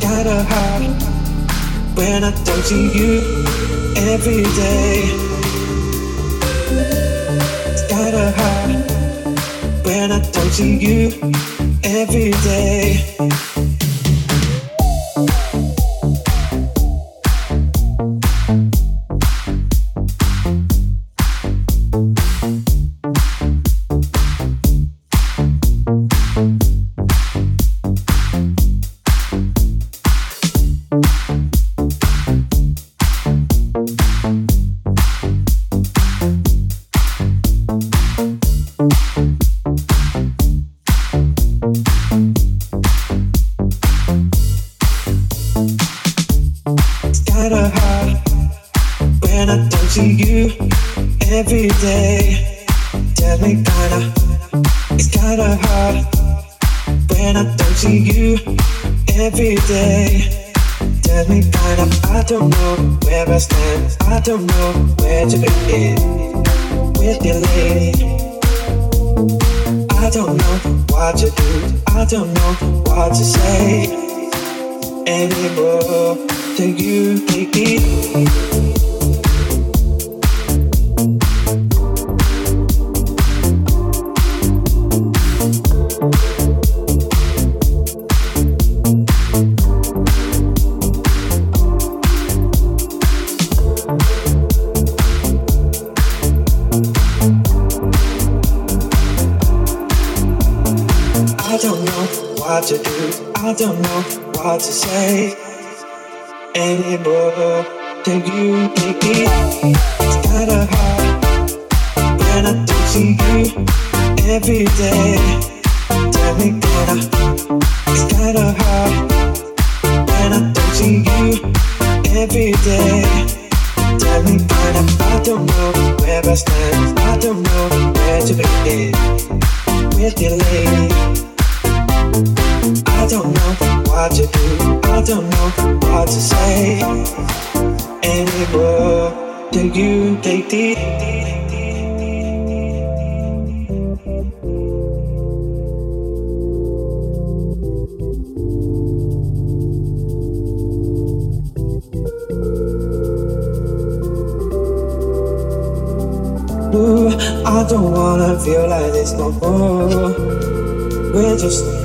Kinda hard when I don't see you every day. Kinda hard when I don't see you every day. I don't know what to do, I don't know what to say anymore. Till you take. It's kinda hard when I don't see you every day. Tell me that I, it's kinda hard when I don't see you every day. Tell me that I'm, I don't know where I stand. I don't know where to I don't know what to do. I don't know what to say anymore. Do you take the? I don't wanna feel like this no more. We're just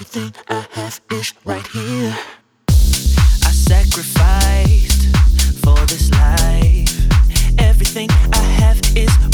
everything I have is right here. I sacrificed for this life. Everything I have is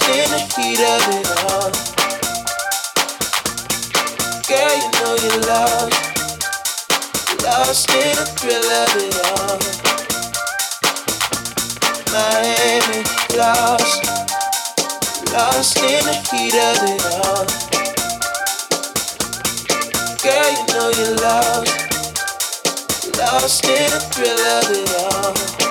heat of it all. Girl, you know you're lost. Lost in the thrill of it all. Miami, lost. Lost in the heat of it all. Girl, you know you're lost. Lost in the thrill of it all.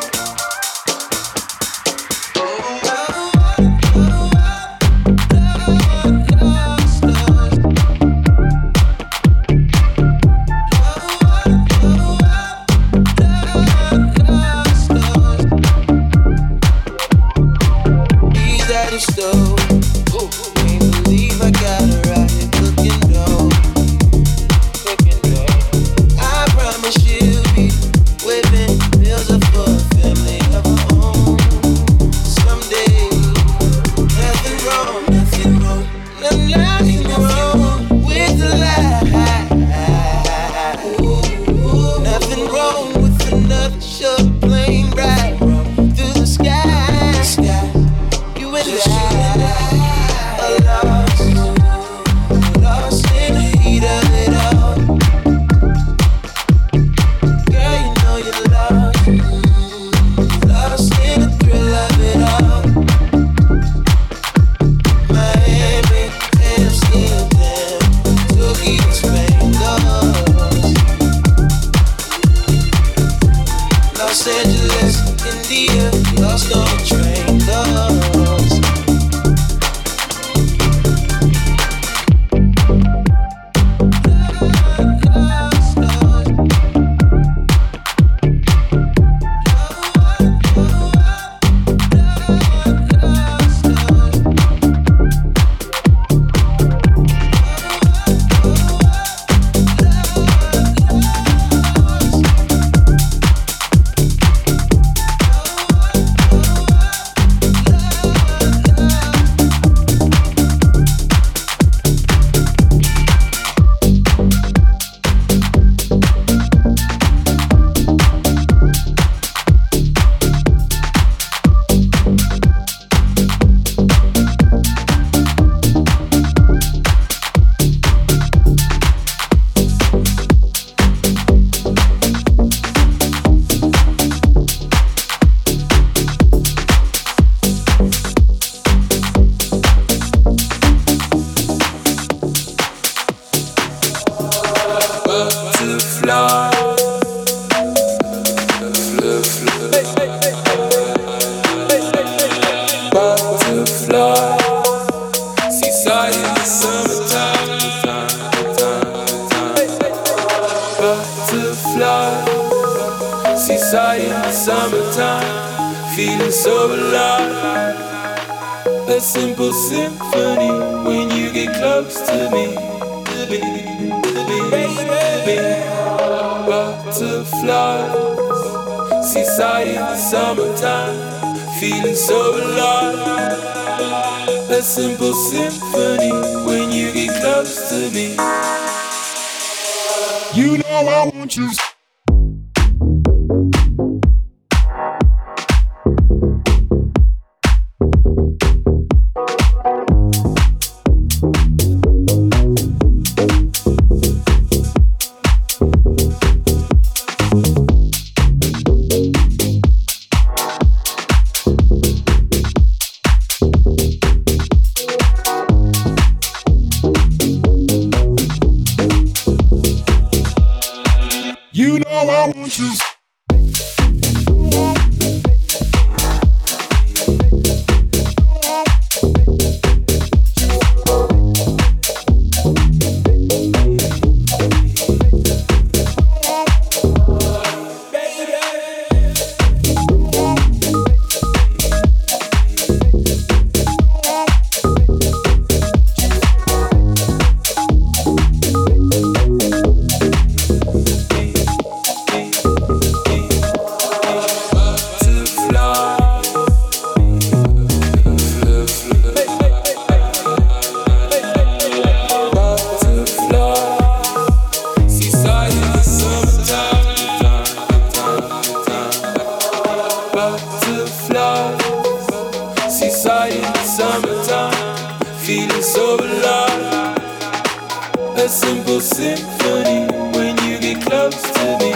symphony when you get close to me.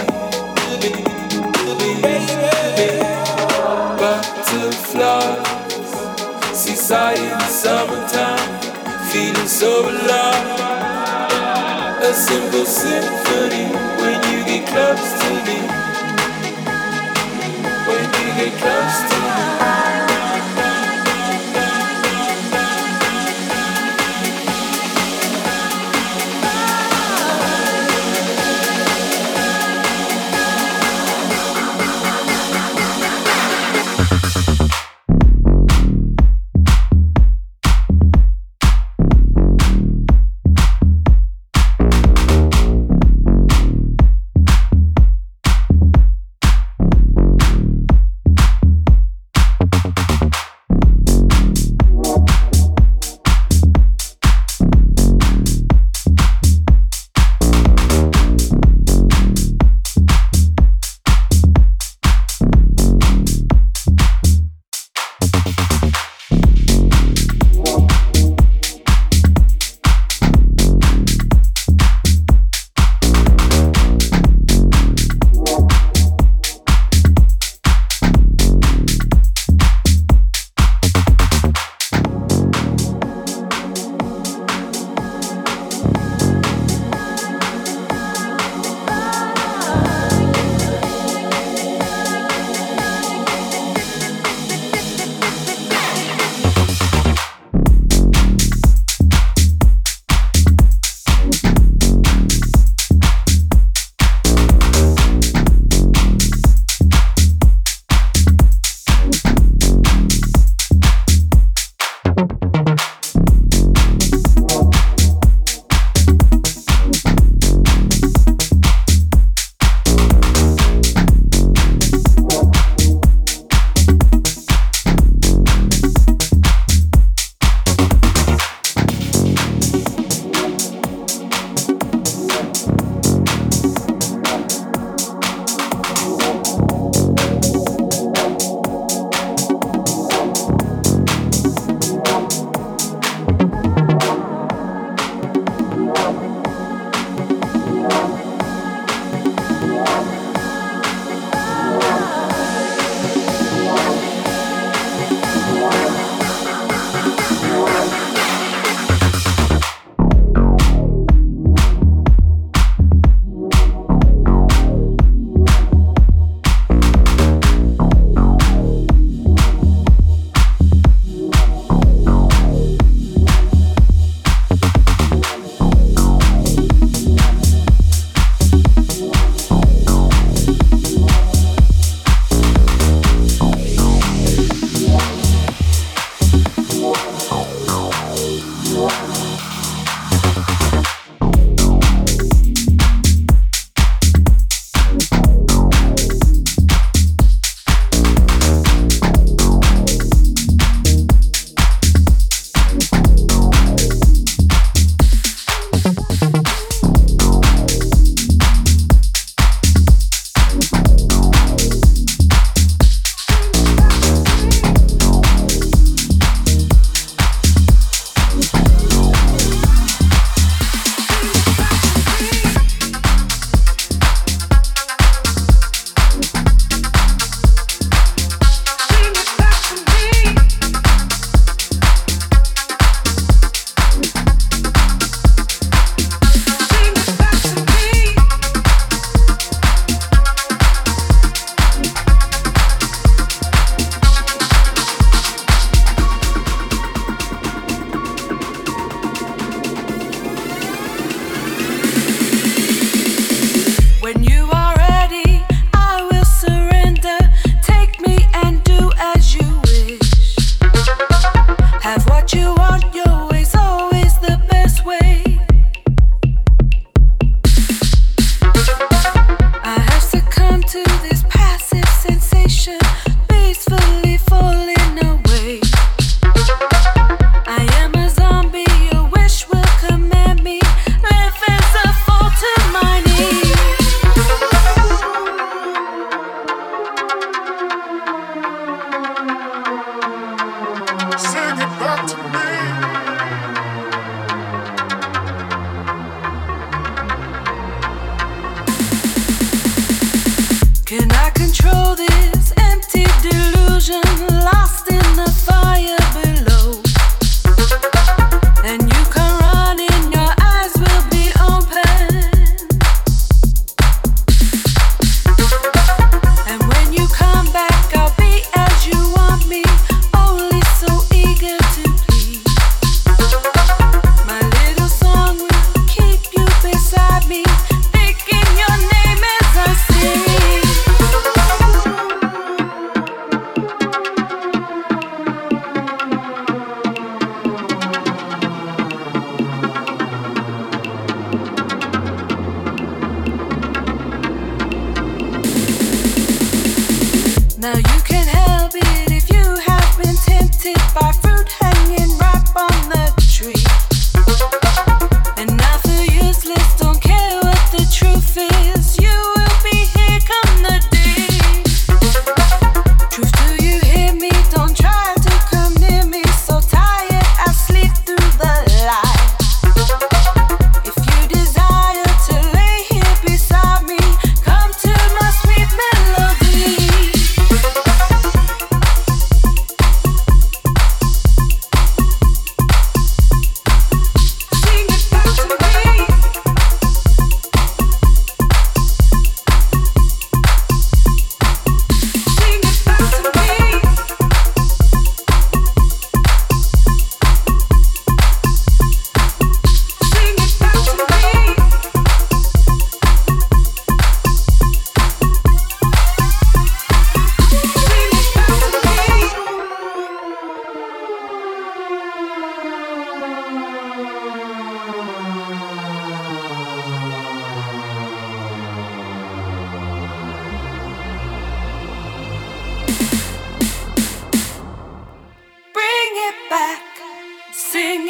Butterflies, seaside summertime, feeling so alive. A simple symphony when you get close to me. When you get close to me.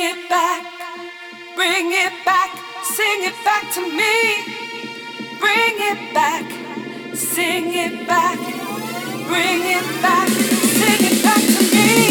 it back, bring it back, sing it back to me. Bring it back, sing it back, bring it back, sing it back to me.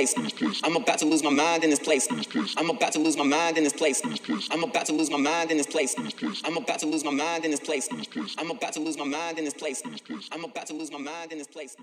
Place. I'm about to lose my mind in this place. I'm about to lose my mind in this place. I'm about to lose my mind in this place. I'm about to lose my mind in this place. I'm about to lose my mind in this place. I'm about to lose my mind in this place.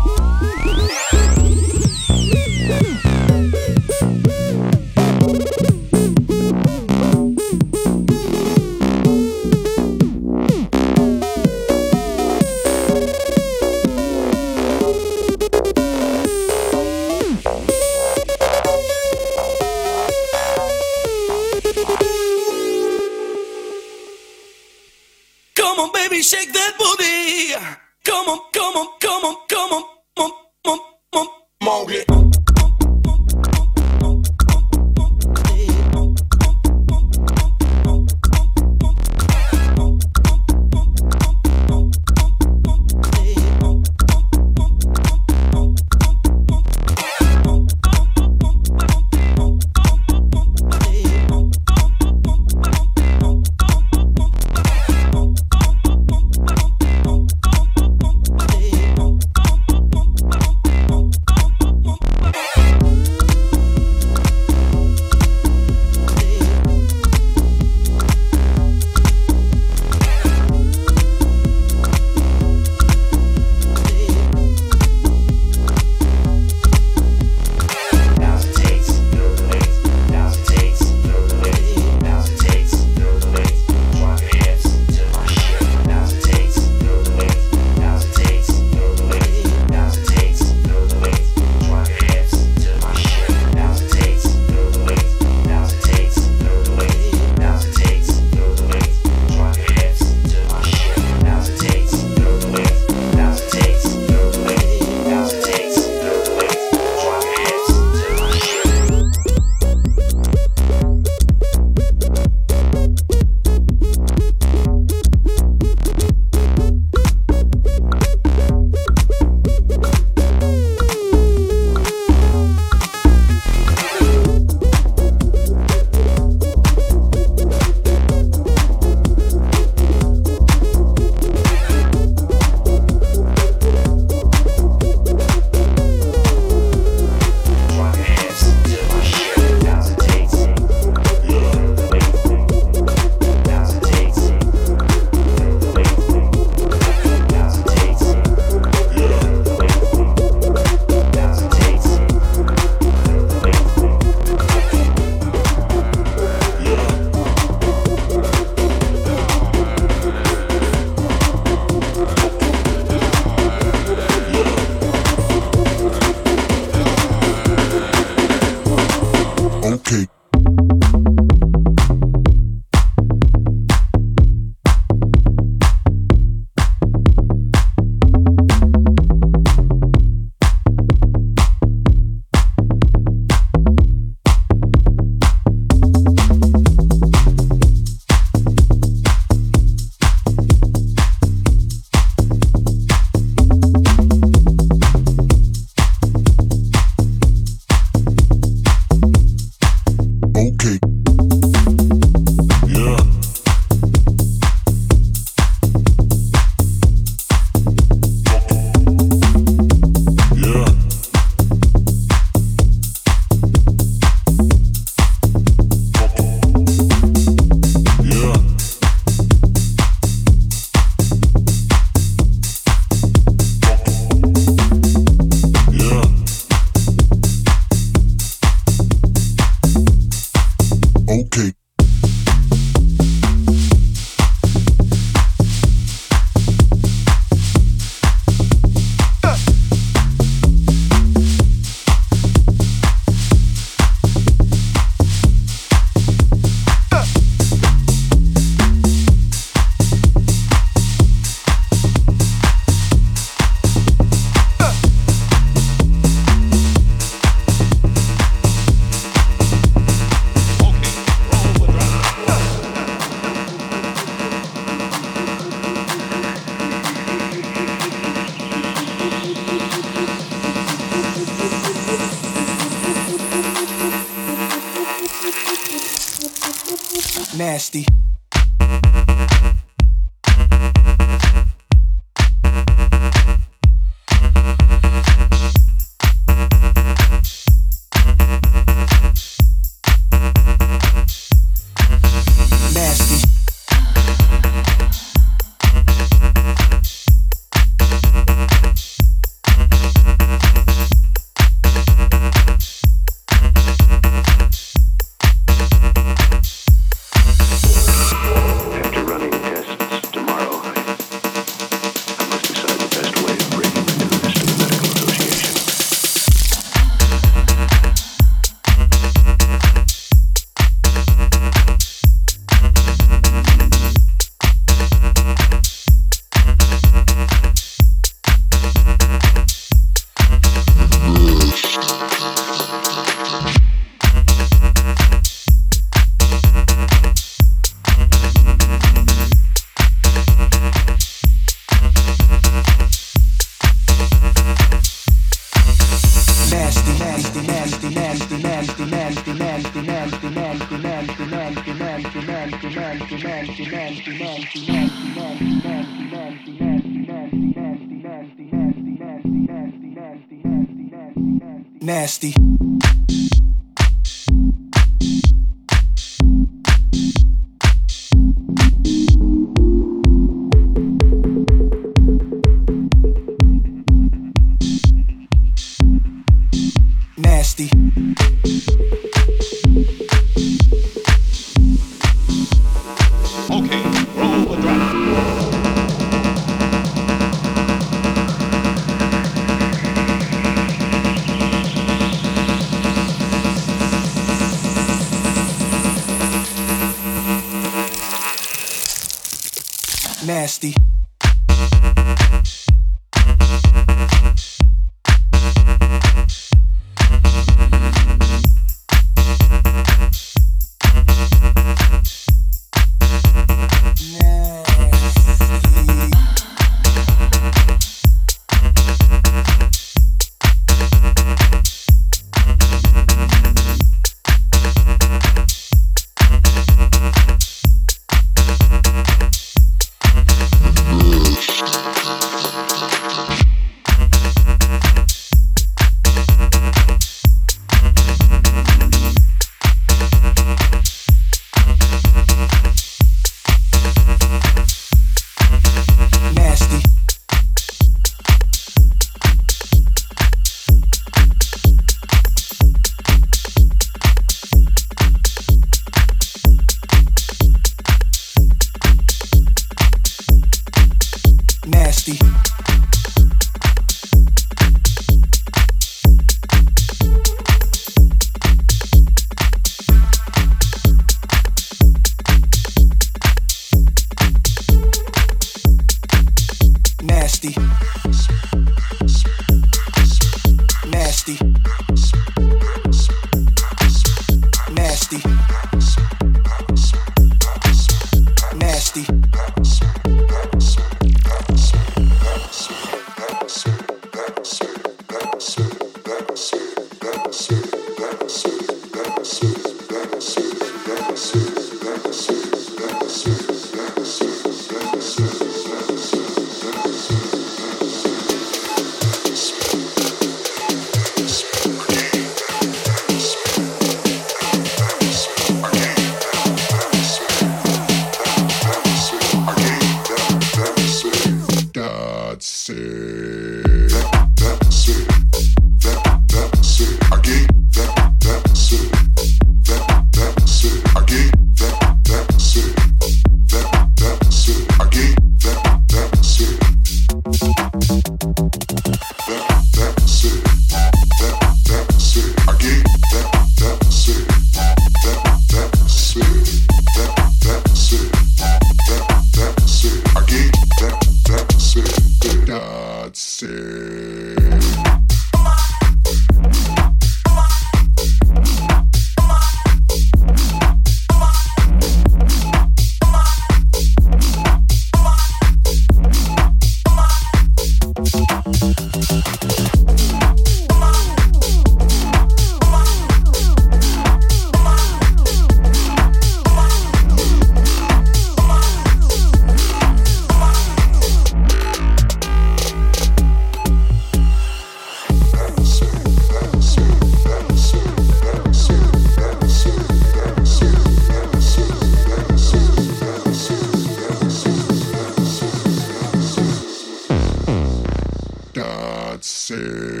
você.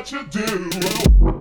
What you do.